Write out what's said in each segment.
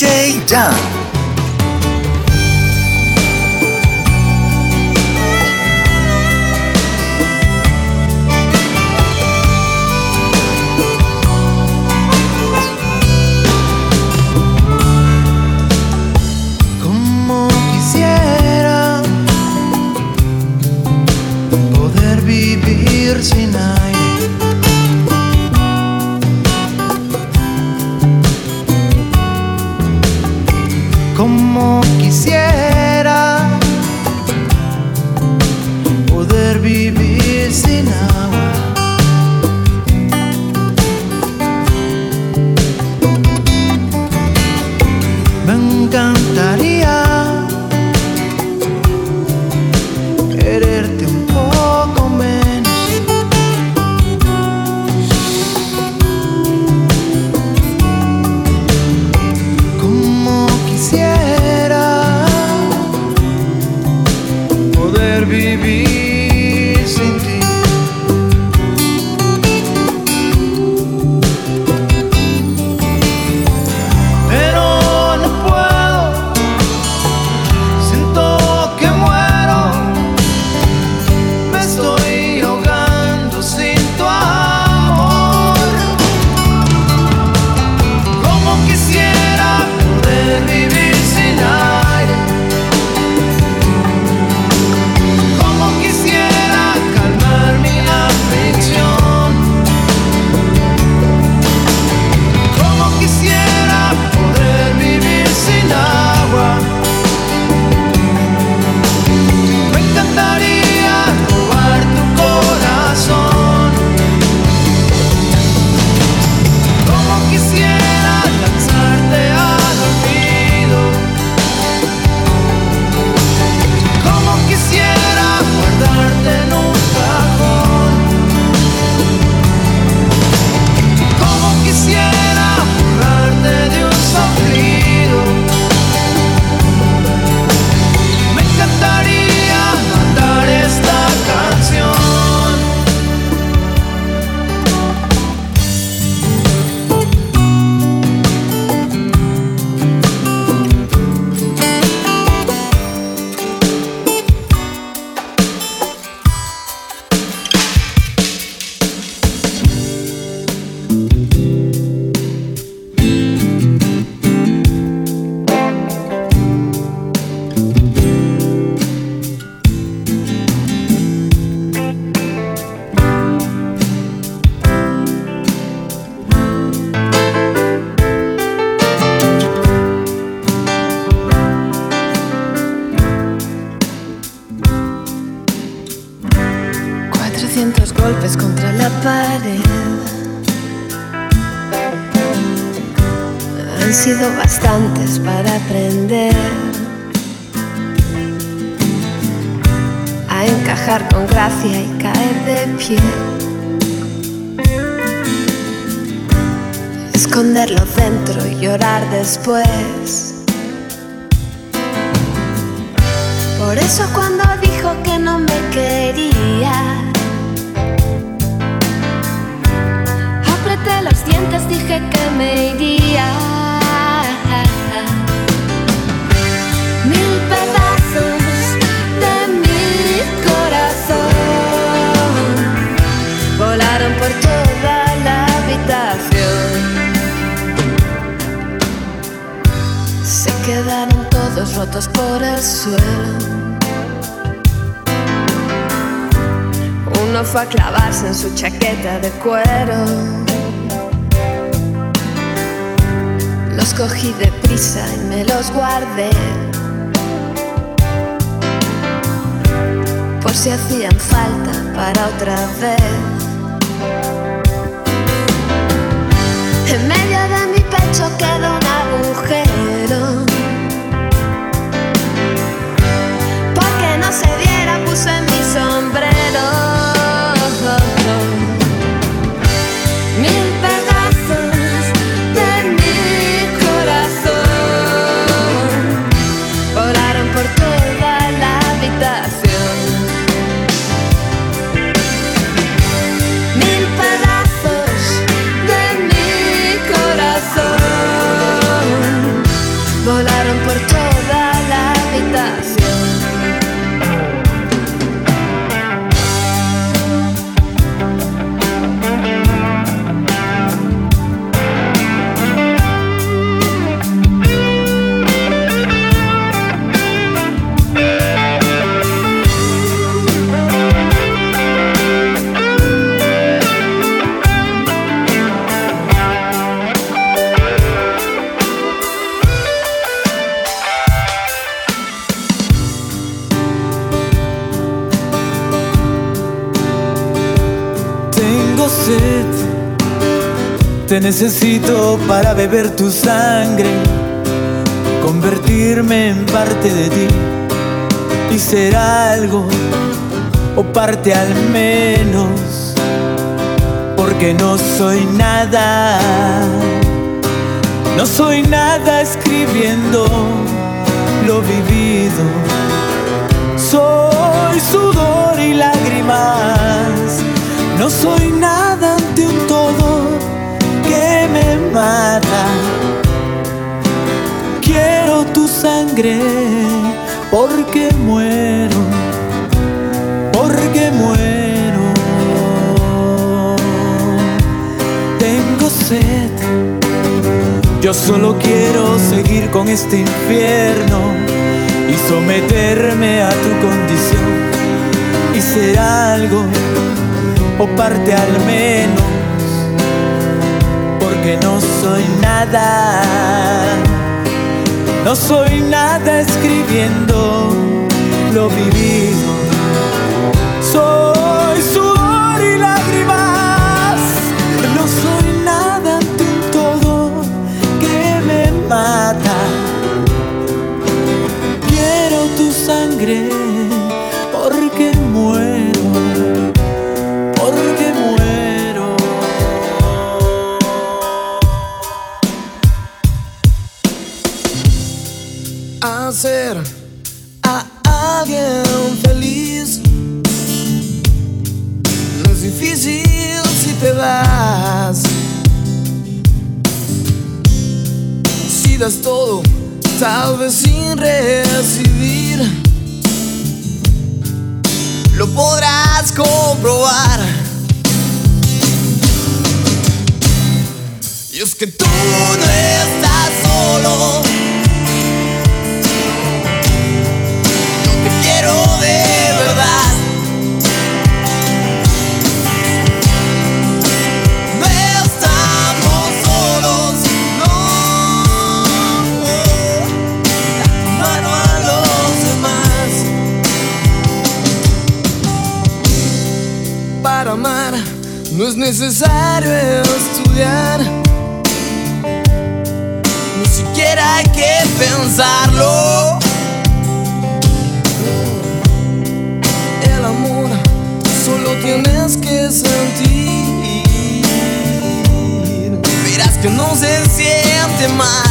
DJ Jan. Por eso cuando dijo que no me quería, apreté los dientes, dije que me iría. Rotos por el suelo. Uno fue a clavarse en su chaqueta de cuero. Los cogí de prisa y me los guardé. Por si hacían falta para otra vez. En medio de mi pecho quedó un agujero. Necesito para beber tu sangre, convertirme en parte de ti y ser algo o parte al menos, porque no soy nada, no soy nada escribiendo lo vivido, soy sudor y lágrimas, no soy nada ante un todo que me mata. Quiero tu sangre porque muero, porque muero. Tengo sed. Yo solo quiero seguir con este infierno y someterme a tu condición y ser algo o parte al menos que no soy nada, no soy nada escribiendo lo vivido. Soy sudor y lágrimas, no soy nada ante un todo que me mata. Quiero tu sangre hacer a alguien feliz. No es difícil si te das. Si das todo, tal vez sin recibir. Lo podrás comprobar. Y es que tú no estás solo. No es necesario estudiar, ni siquiera hay que pensarlo. El amor solo tienes que sentir. Verás que no se siente mal,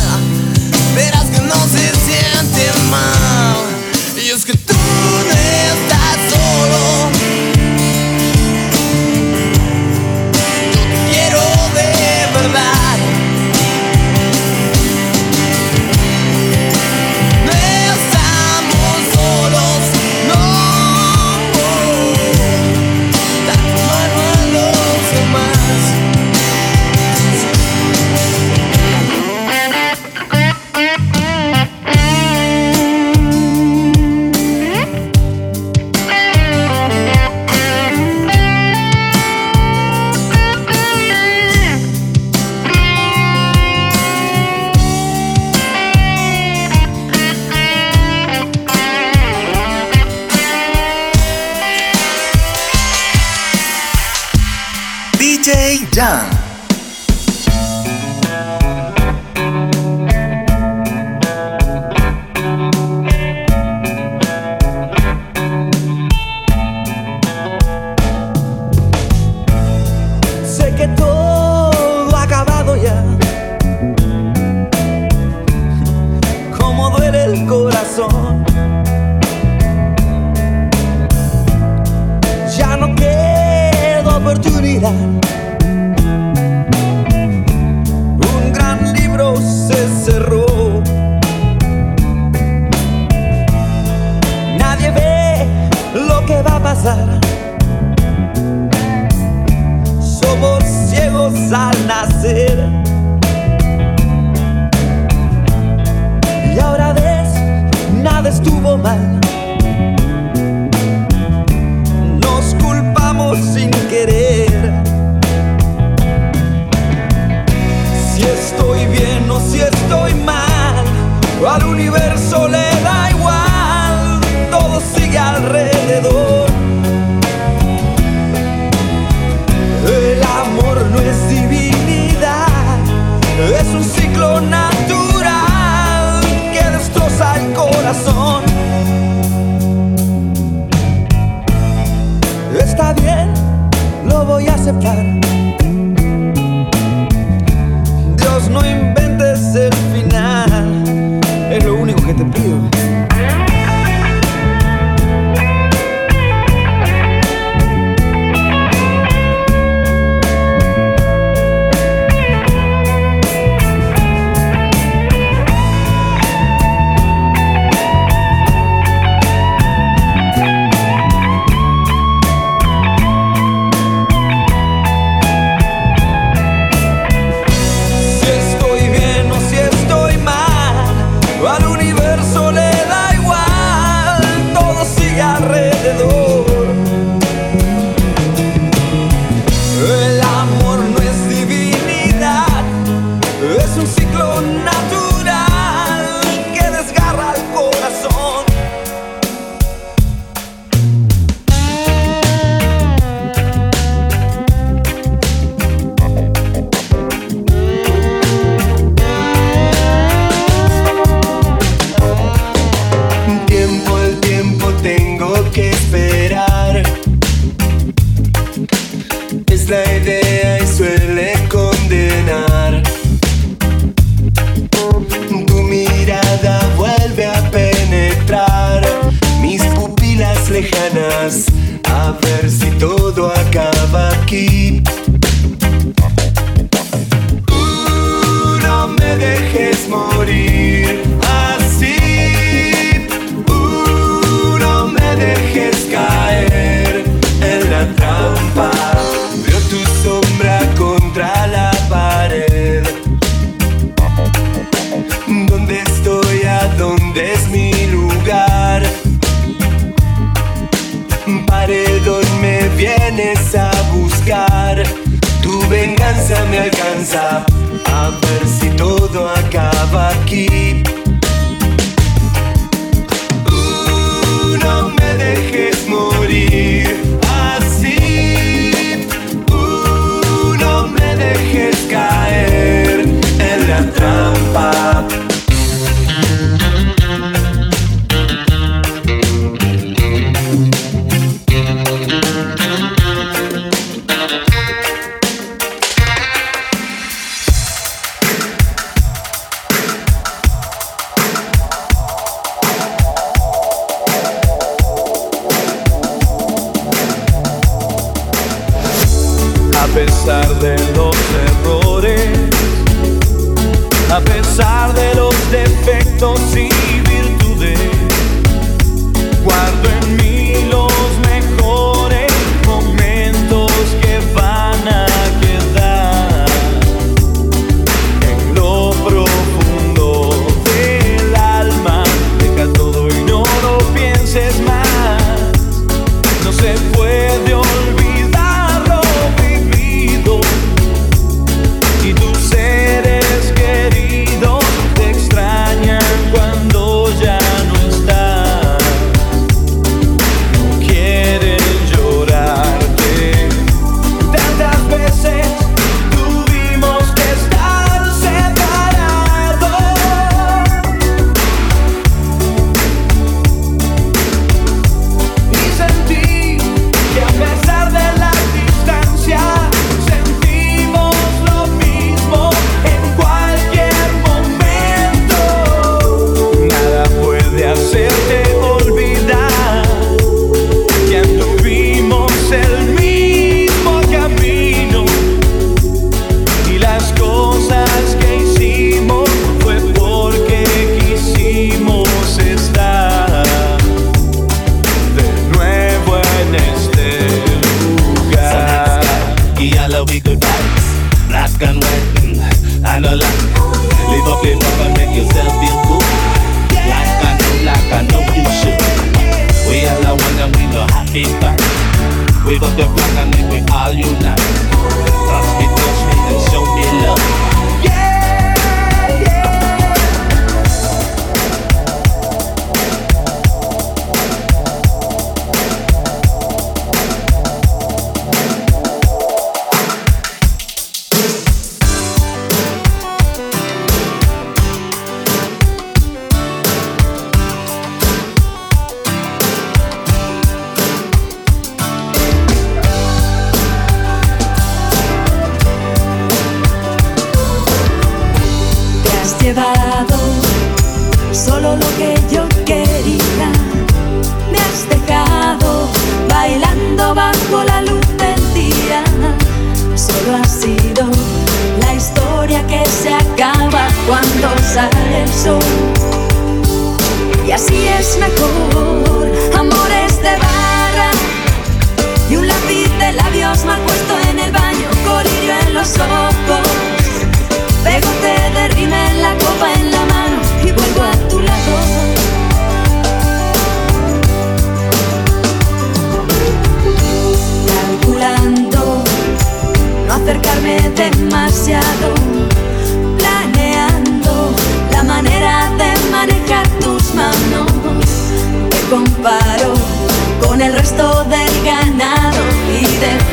짱 no invés vienes a buscar. Tu venganza me alcanza. A ver si todo acaba aquí. Uh, no me dejes morir así. Uh, no me dejes caer en la trampa.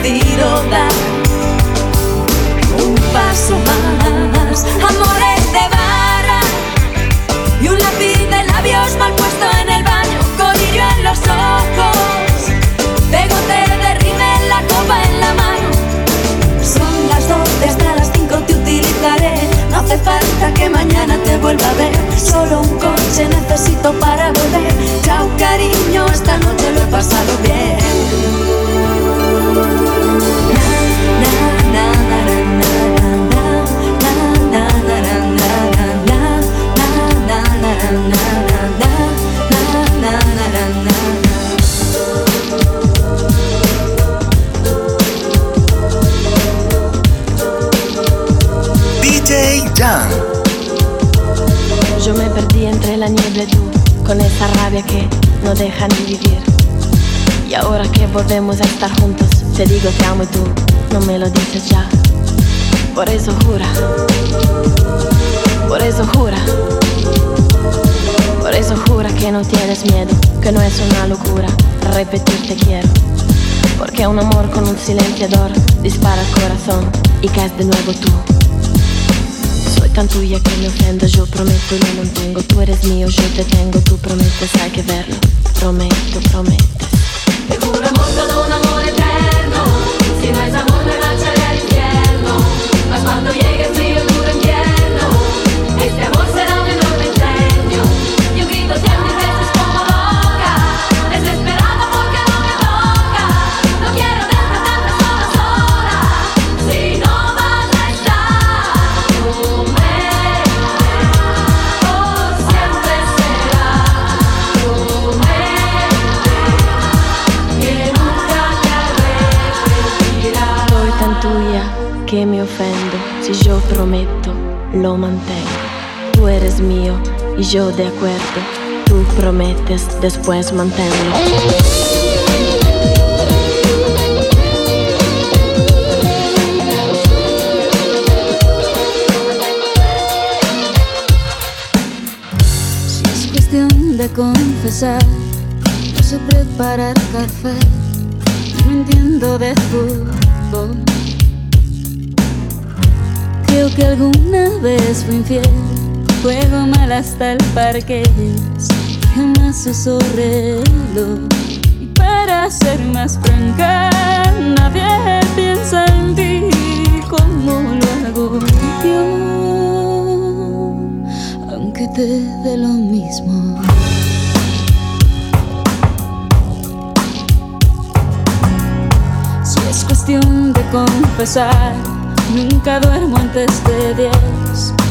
decido dar un paso más. Amores de vara y un lápiz de labios mal puesto en el baño, colirio en los ojos, pegote de rímel, la copa en la mano. Son las 12 hasta las cinco te utilizaré. No hace falta que mañana te vuelva a ver. Solo un coche necesito para volver. Chao cariño, esta noche lo he pasado bien. Yo me perdí entre la niebla tú, con esa rabia que no deja ni vivir. Y ahora que volvemos a estar juntos, te digo te amo y tú no me lo dices ya. Por eso jura, por eso jura, por eso jura que no tienes miedo, que no es una locura repetir te quiero. Porque un amor con un silenciador dispara el corazón y caes de nuevo tú tan tuya que me ofrendas Yo prometo y lo mantengo Tú eres mío, yo te tengo Tú prometes, hay que verlo Prometo, prometo y yo de acuerdo. Tú prometes, después manténlo. de confesar, no sé preparar café, no entiendo de fútbol. Creo que alguna vez fui infiel juego mal hasta el parque. Jamás uso reloj. Y para ser más franca, nadie piensa en ti como lo hago yo. Aunque te dé lo mismo. Si es cuestión de confesar, nunca duermo antes de 10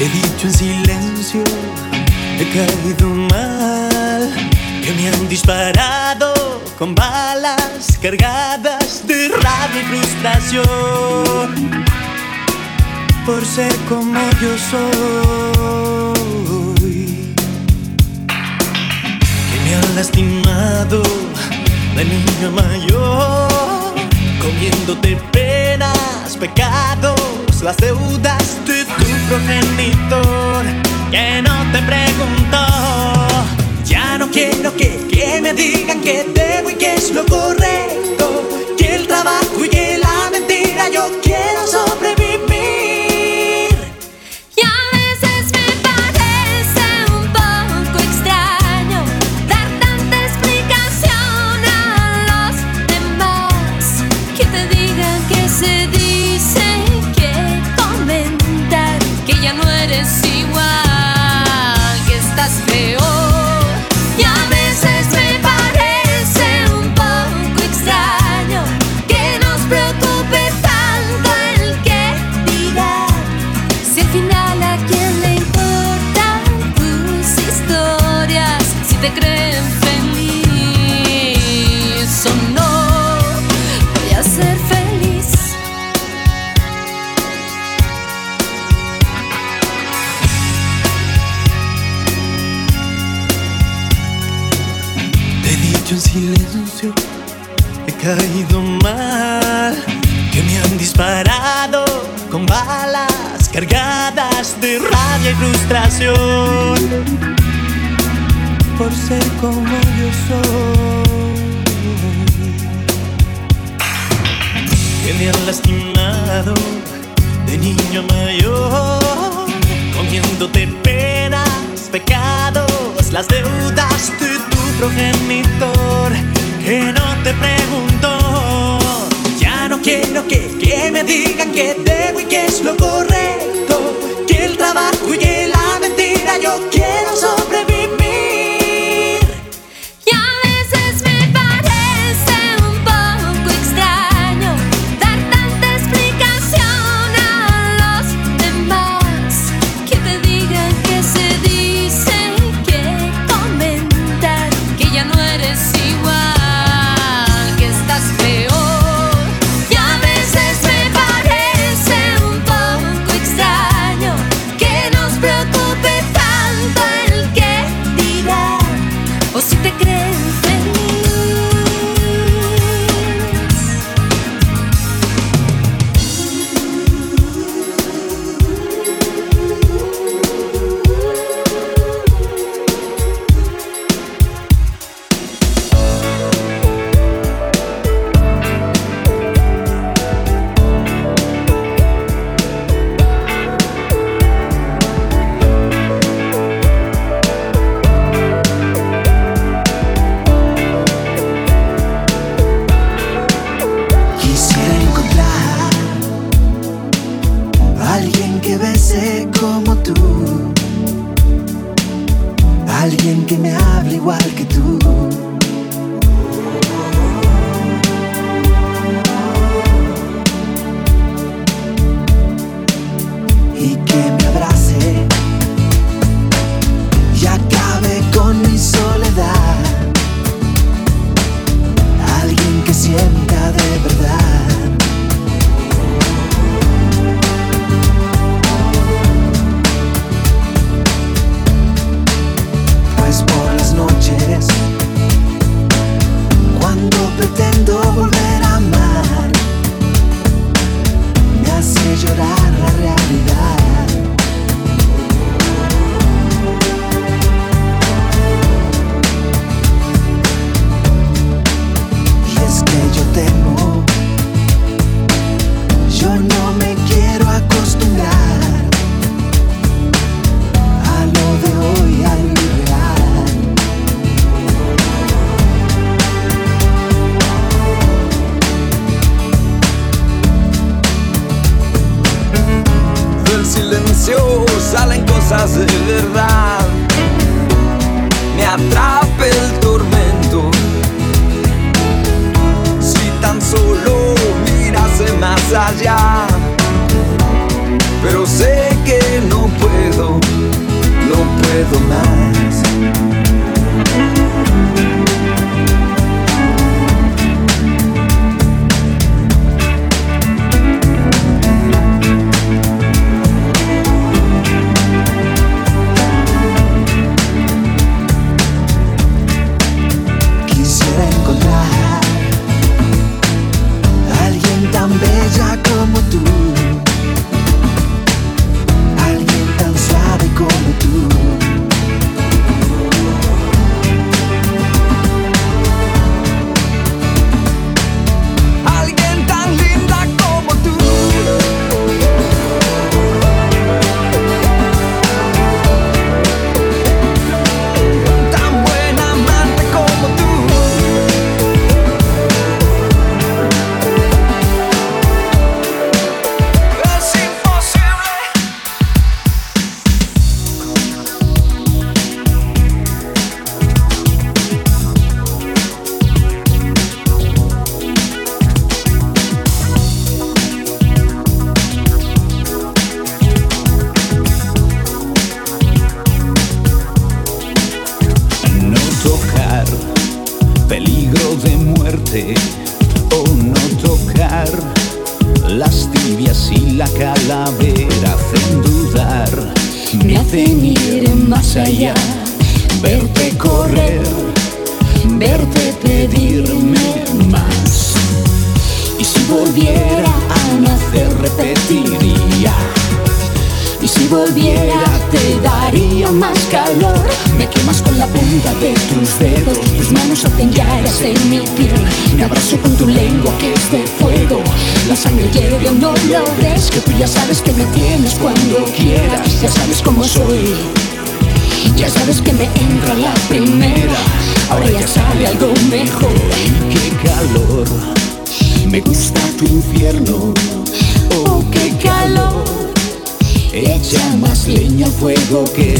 he dicho en silencio, he caído mal, que me han disparado con balas cargadas de rabia y frustración por ser como yo soy, que me han lastimado la niña mayor, comiéndote penas, pecados, las deudas de progenitor que no te preguntó. Ya no quiero que, que me digan que debo y que es lo correcto, que el trabajo y que disparado con balas cargadas de rabia y frustración por ser como yo soy. Que lastimado de niño mayor, comiéndote penas, pecados, las deudas de tu progenitor que no te preguntó no quiero que, que me digan que debo y que es lo correcto, que el trabajo y que la mentira yo quiero solo. alguien que me hable igual que tú. Y que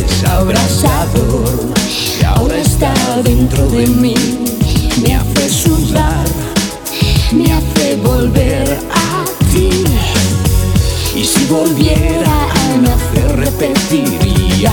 es abrasador y ahora está dentro de mí. Me hace sudar, me hace volver a ti. Y si volviera a nacer, repetiría.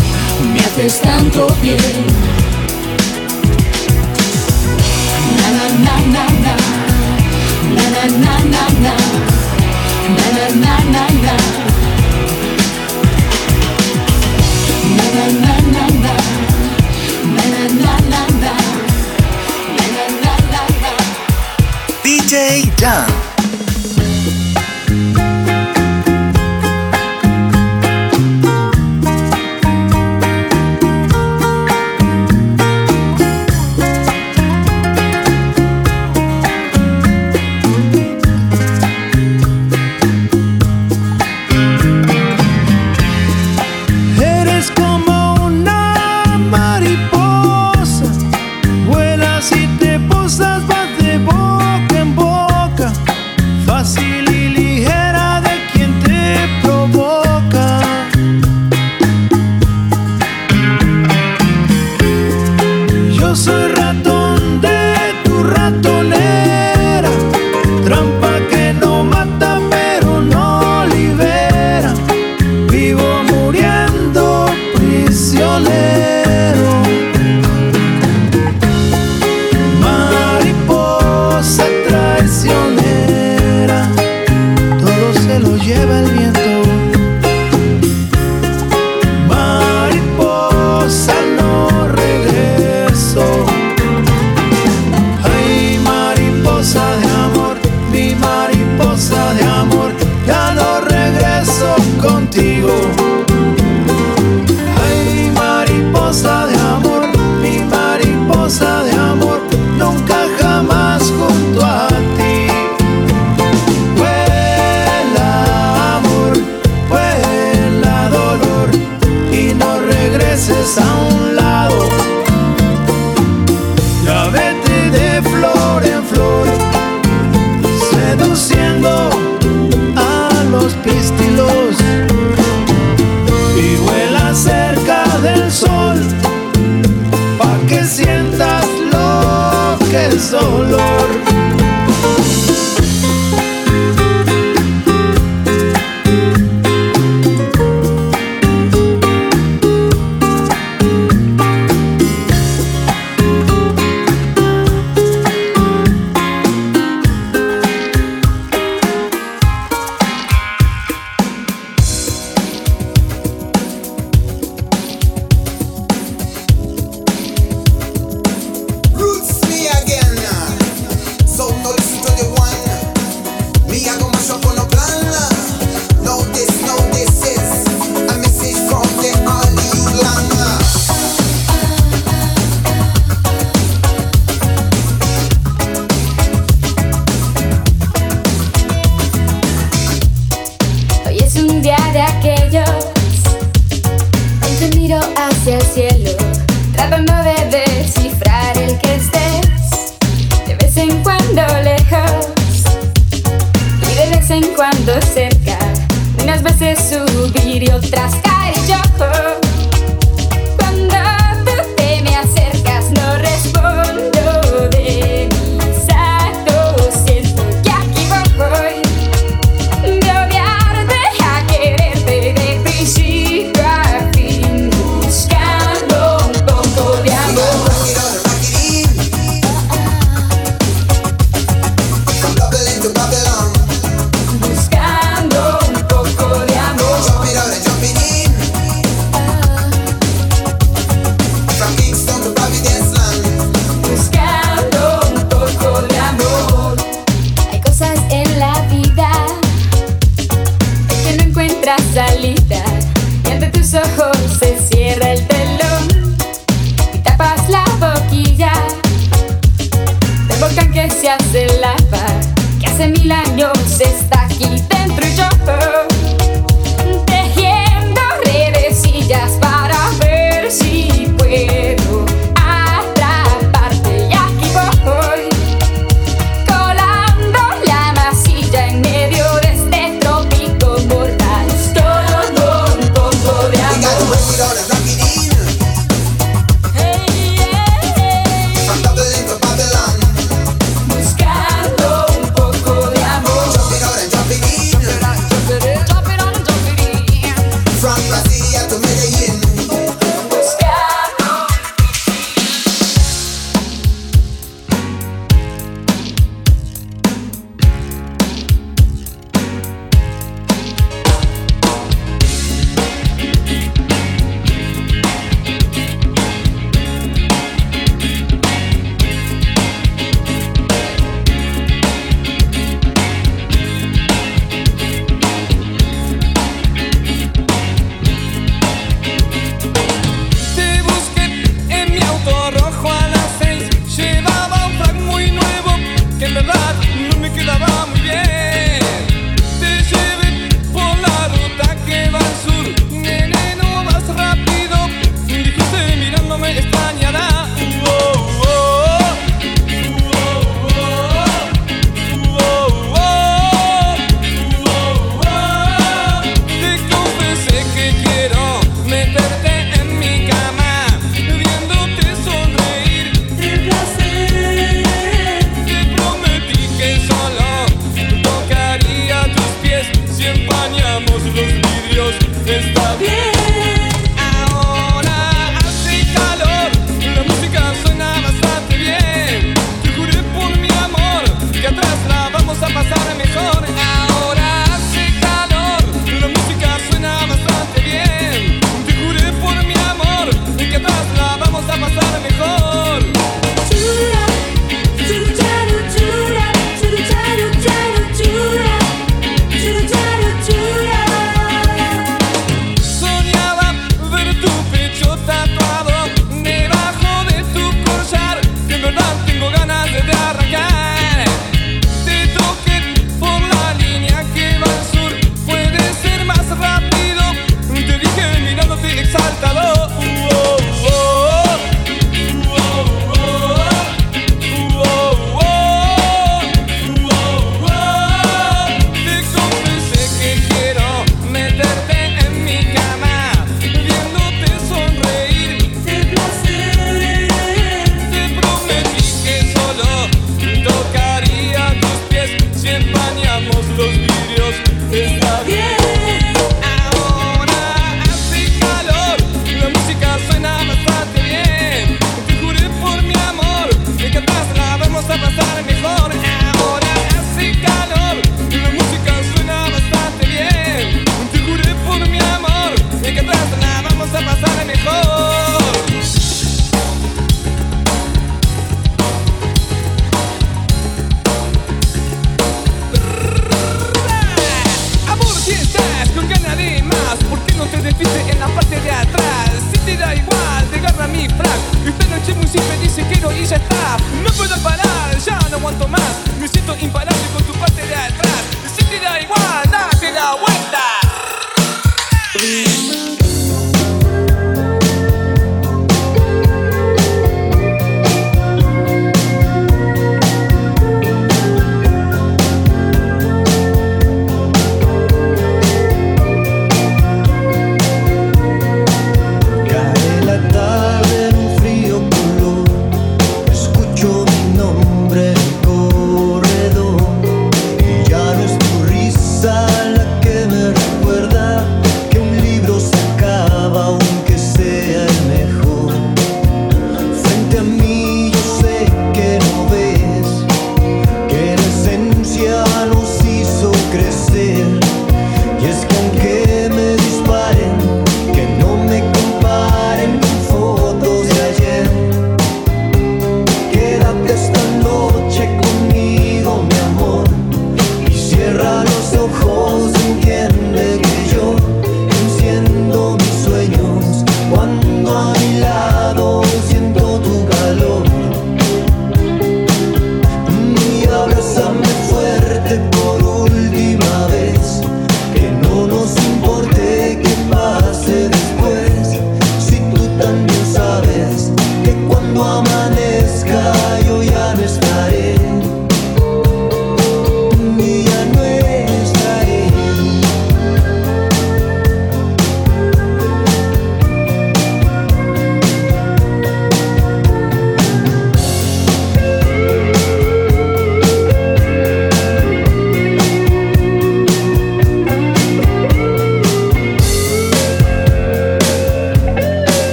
haces tanto bien. Na na na na na na na na na na na na na DJ Down.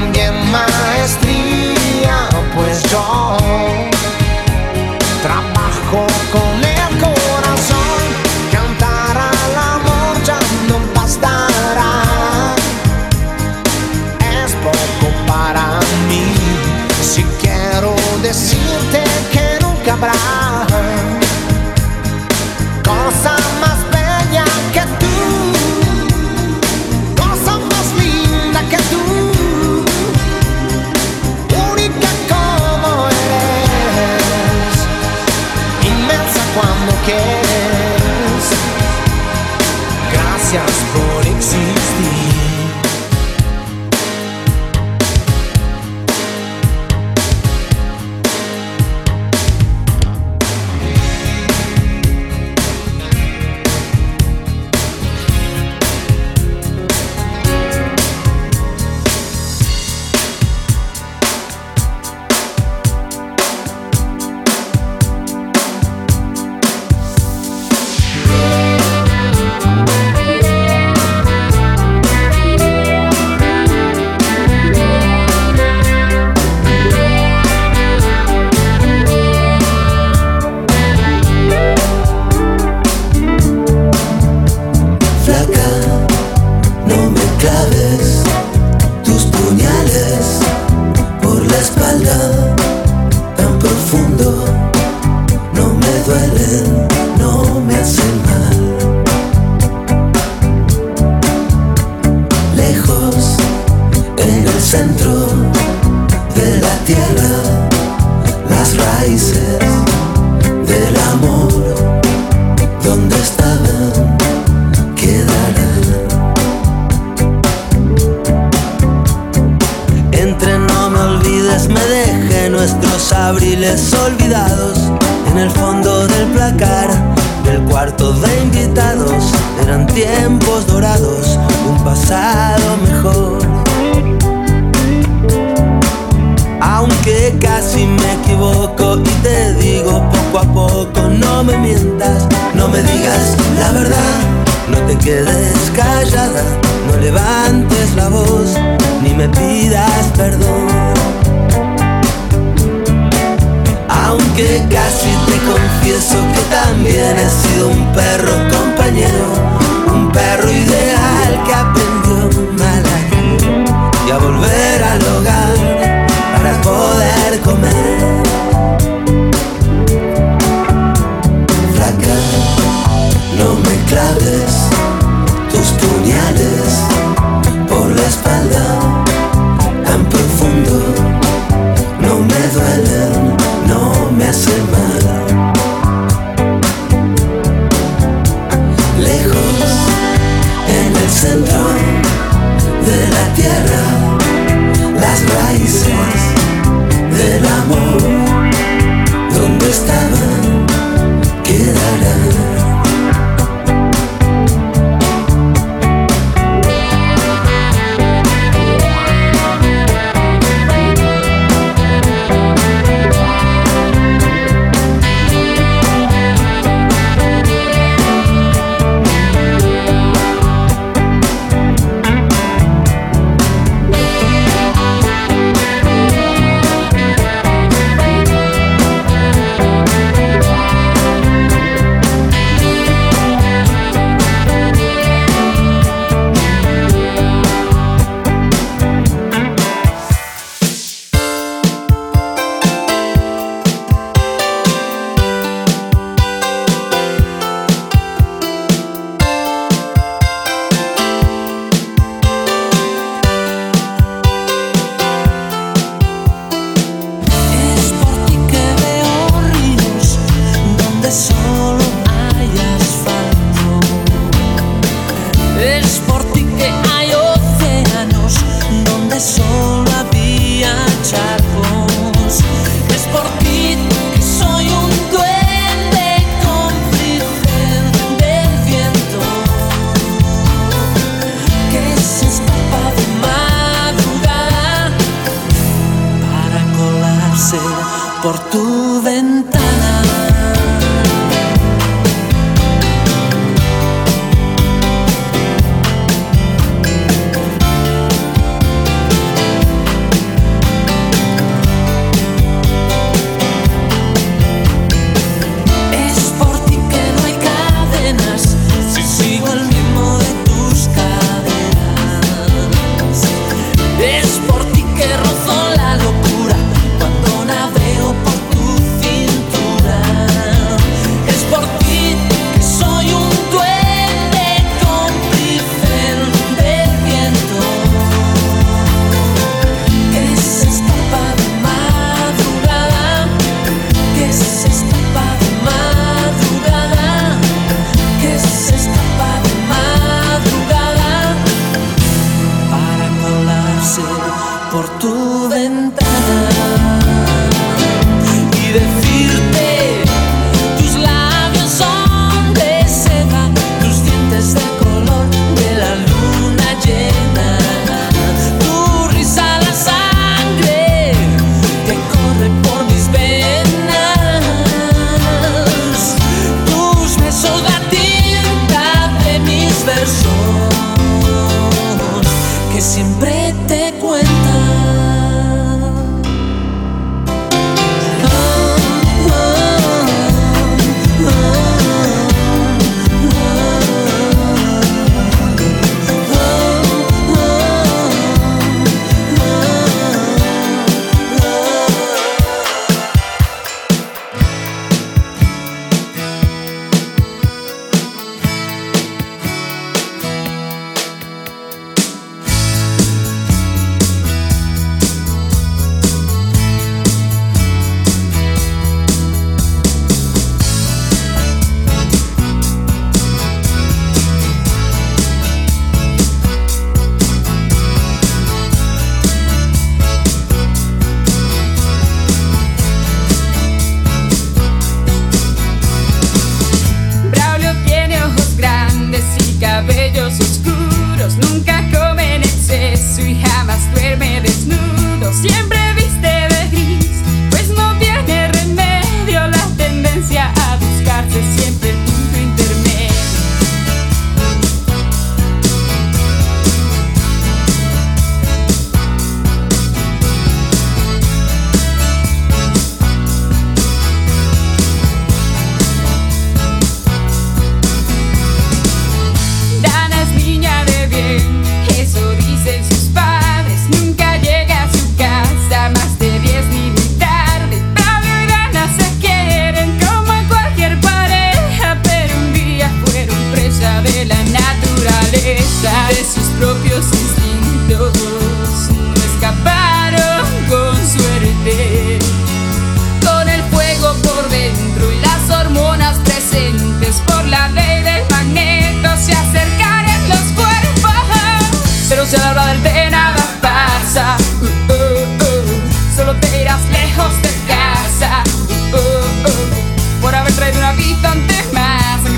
También maestría, pues yo trabajo con el corazón. Cantar al amor ya no bastará. Es poco para mí. Si quiero decirte que nunca habrá Gracias por para poder comer.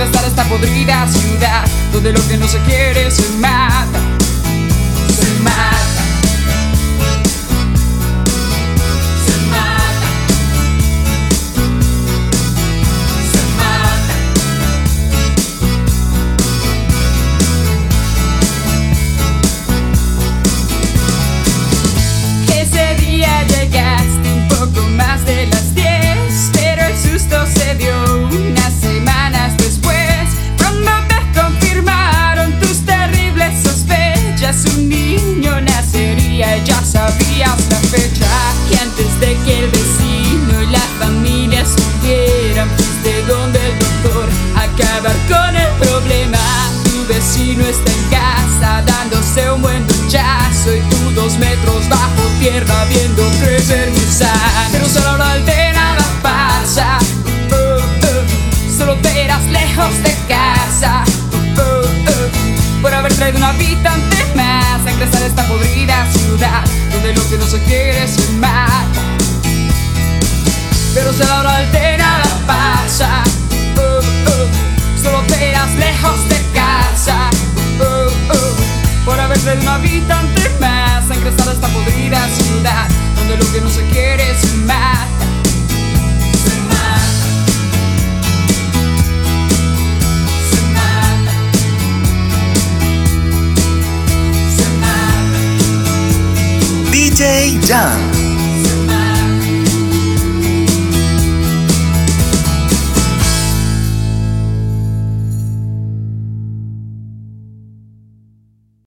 esta podrida ciudad donde lo que no se quiere se mata. Habitante más a ingresar a esta podrida ciudad donde lo que no se quiere se mata. Pero solo ahora de nada pasa. Oh, oh. Solo te irás lejos de casa. Oh. Por haber traído un habitante más a ingresar a esta podrida ciudad donde lo que no se quiere se mata. Se DJ Jan.